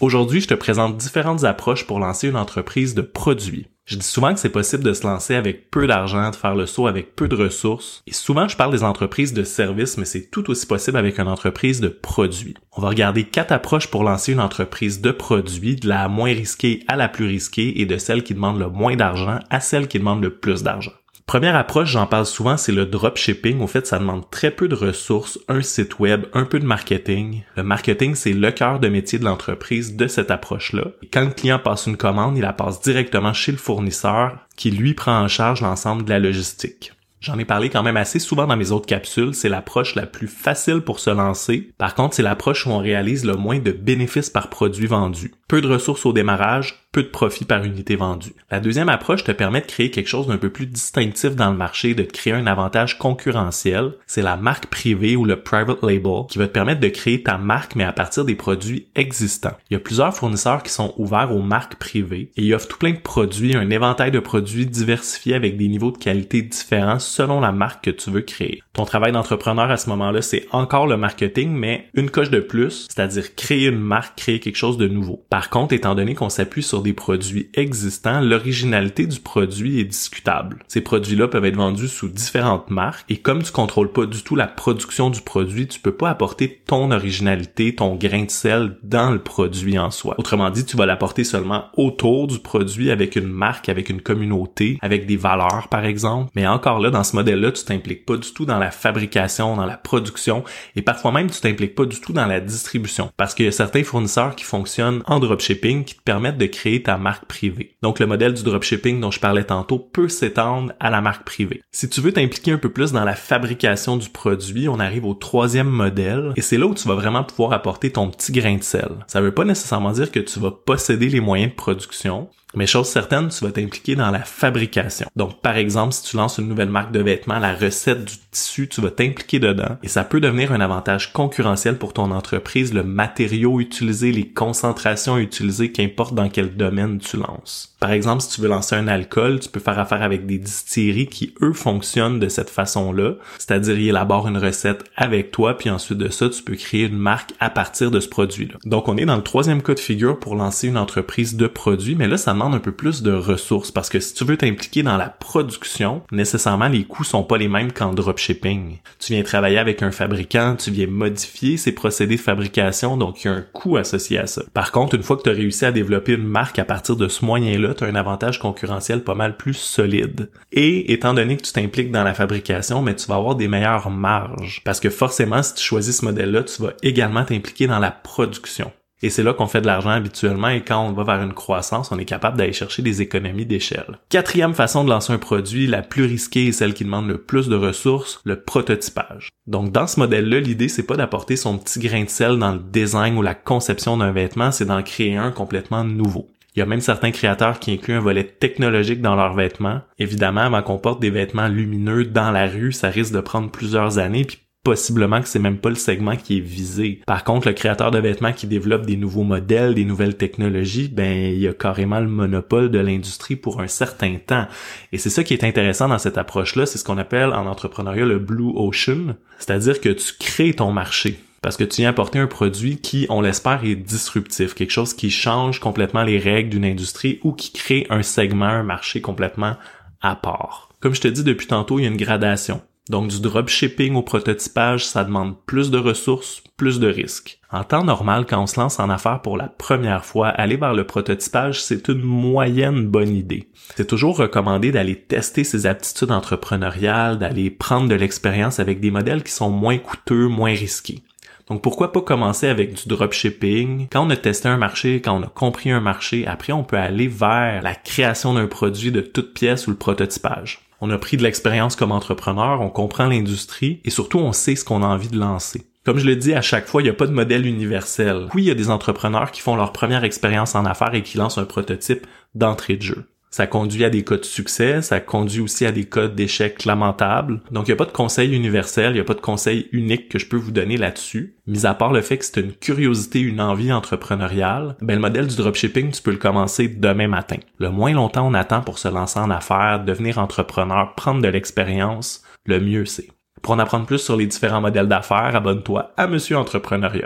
Aujourd'hui, je te présente différentes approches pour lancer une entreprise de produits. Je dis souvent que c'est possible de se lancer avec peu d'argent, de faire le saut avec peu de ressources. Et souvent, je parle des entreprises de services, mais c'est tout aussi possible avec une entreprise de produits. On va regarder quatre approches pour lancer une entreprise de produits, de la moins risquée à la plus risquée et de celle qui demande le moins d'argent à celle qui demande le plus d'argent. Première approche, j'en parle souvent, c'est le dropshipping. Au fait, ça demande très peu de ressources, un site web, un peu de marketing. Le marketing, c'est le cœur de métier de l'entreprise de cette approche-là. quand le client passe une commande, il la passe directement chez le fournisseur qui lui prend en charge l'ensemble de la logistique. J'en ai parlé quand même assez souvent dans mes autres capsules, c'est l'approche la plus facile pour se lancer. Par contre, c'est l'approche où on réalise le moins de bénéfices par produit vendu. Peu de ressources au démarrage, peu de profit par unité vendue. La deuxième approche te permet de créer quelque chose d'un peu plus distinctif dans le marché, de te créer un avantage concurrentiel. C'est la marque privée ou le private label qui va te permettre de créer ta marque mais à partir des produits existants. Il y a plusieurs fournisseurs qui sont ouverts aux marques privées et ils offrent tout plein de produits, un éventail de produits diversifiés avec des niveaux de qualité différents selon la marque que tu veux créer. Ton travail d'entrepreneur à ce moment-là, c'est encore le marketing mais une coche de plus, c'est-à-dire créer une marque, créer quelque chose de nouveau. Par contre, étant donné qu'on s'appuie sur des produits existants, l'originalité du produit est discutable. Ces produits-là peuvent être vendus sous différentes marques et comme tu contrôles pas du tout la production du produit, tu peux pas apporter ton originalité, ton grain de sel dans le produit en soi. Autrement dit, tu vas l'apporter seulement autour du produit avec une marque, avec une communauté, avec des valeurs par exemple. Mais encore là, dans ce modèle-là, tu t'impliques pas du tout dans la fabrication, dans la production et parfois même tu t'impliques pas du tout dans la distribution parce qu'il y a certains fournisseurs qui fonctionnent en dropshipping qui te permettent de créer ta marque privée. Donc le modèle du dropshipping dont je parlais tantôt peut s'étendre à la marque privée. Si tu veux t'impliquer un peu plus dans la fabrication du produit, on arrive au troisième modèle et c'est là où tu vas vraiment pouvoir apporter ton petit grain de sel. Ça veut pas nécessairement dire que tu vas posséder les moyens de production, mais chose certaine, tu vas t'impliquer dans la fabrication. Donc, par exemple, si tu lances une nouvelle marque de vêtements, la recette du tissu, tu vas t'impliquer dedans et ça peut devenir un avantage concurrentiel pour ton entreprise, le matériau utilisé, les concentrations utilisées, qu'importe dans quel domaine tu lances. Par exemple, si tu veux lancer un alcool, tu peux faire affaire avec des distilleries qui, eux, fonctionnent de cette façon-là. C'est-à-dire, ils élaborent une recette avec toi, puis ensuite de ça, tu peux créer une marque à partir de ce produit-là. Donc, on est dans le troisième cas de figure pour lancer une entreprise de produits, mais là, ça demande un peu plus de ressources parce que si tu veux t'impliquer dans la production, nécessairement, les coûts sont pas les mêmes qu'en dropshipping. Tu viens travailler avec un fabricant, tu viens modifier ses procédés de fabrication, donc il y a un coût associé à ça. Par contre, une fois que tu as réussi à développer une marque à partir de ce moyen-là, tu as un avantage concurrentiel pas mal plus solide. Et étant donné que tu t'impliques dans la fabrication, mais tu vas avoir des meilleures marges. Parce que forcément, si tu choisis ce modèle-là, tu vas également t'impliquer dans la production. Et c'est là qu'on fait de l'argent habituellement et quand on va vers une croissance, on est capable d'aller chercher des économies d'échelle. Quatrième façon de lancer un produit, la plus risquée et celle qui demande le plus de ressources, le prototypage. Donc dans ce modèle-là, l'idée c'est pas d'apporter son petit grain de sel dans le design ou la conception d'un vêtement, c'est d'en créer un complètement nouveau. Il y a même certains créateurs qui incluent un volet technologique dans leurs vêtements. Évidemment, avant qu'on porte des vêtements lumineux dans la rue, ça risque de prendre plusieurs années, puis possiblement que c'est même pas le segment qui est visé. Par contre, le créateur de vêtements qui développe des nouveaux modèles, des nouvelles technologies, ben il y a carrément le monopole de l'industrie pour un certain temps. Et c'est ça qui est intéressant dans cette approche-là, c'est ce qu'on appelle en entrepreneuriat le blue ocean, c'est-à-dire que tu crées ton marché parce que tu viens apporter un produit qui, on l'espère, est disruptif, quelque chose qui change complètement les règles d'une industrie ou qui crée un segment, un marché complètement à part. Comme je te dis depuis tantôt, il y a une gradation. Donc du dropshipping au prototypage, ça demande plus de ressources, plus de risques. En temps normal, quand on se lance en affaires pour la première fois, aller vers le prototypage, c'est une moyenne bonne idée. C'est toujours recommandé d'aller tester ses aptitudes entrepreneuriales, d'aller prendre de l'expérience avec des modèles qui sont moins coûteux, moins risqués. Donc pourquoi pas commencer avec du dropshipping? Quand on a testé un marché, quand on a compris un marché, après on peut aller vers la création d'un produit de toute pièce ou le prototypage. On a pris de l'expérience comme entrepreneur, on comprend l'industrie et surtout on sait ce qu'on a envie de lancer. Comme je le dis à chaque fois, il n'y a pas de modèle universel. Oui, il y a des entrepreneurs qui font leur première expérience en affaires et qui lancent un prototype d'entrée de jeu. Ça conduit à des cas de succès, ça conduit aussi à des cas d'échec lamentables. Donc il n'y a pas de conseil universel, il n'y a pas de conseil unique que je peux vous donner là-dessus. Mis à part le fait que c'est une curiosité, une envie entrepreneuriale, ben le modèle du dropshipping, tu peux le commencer demain matin. Le moins longtemps on attend pour se lancer en affaires, devenir entrepreneur, prendre de l'expérience, le mieux c'est. Pour en apprendre plus sur les différents modèles d'affaires, abonne-toi à Monsieur Entrepreneuriat.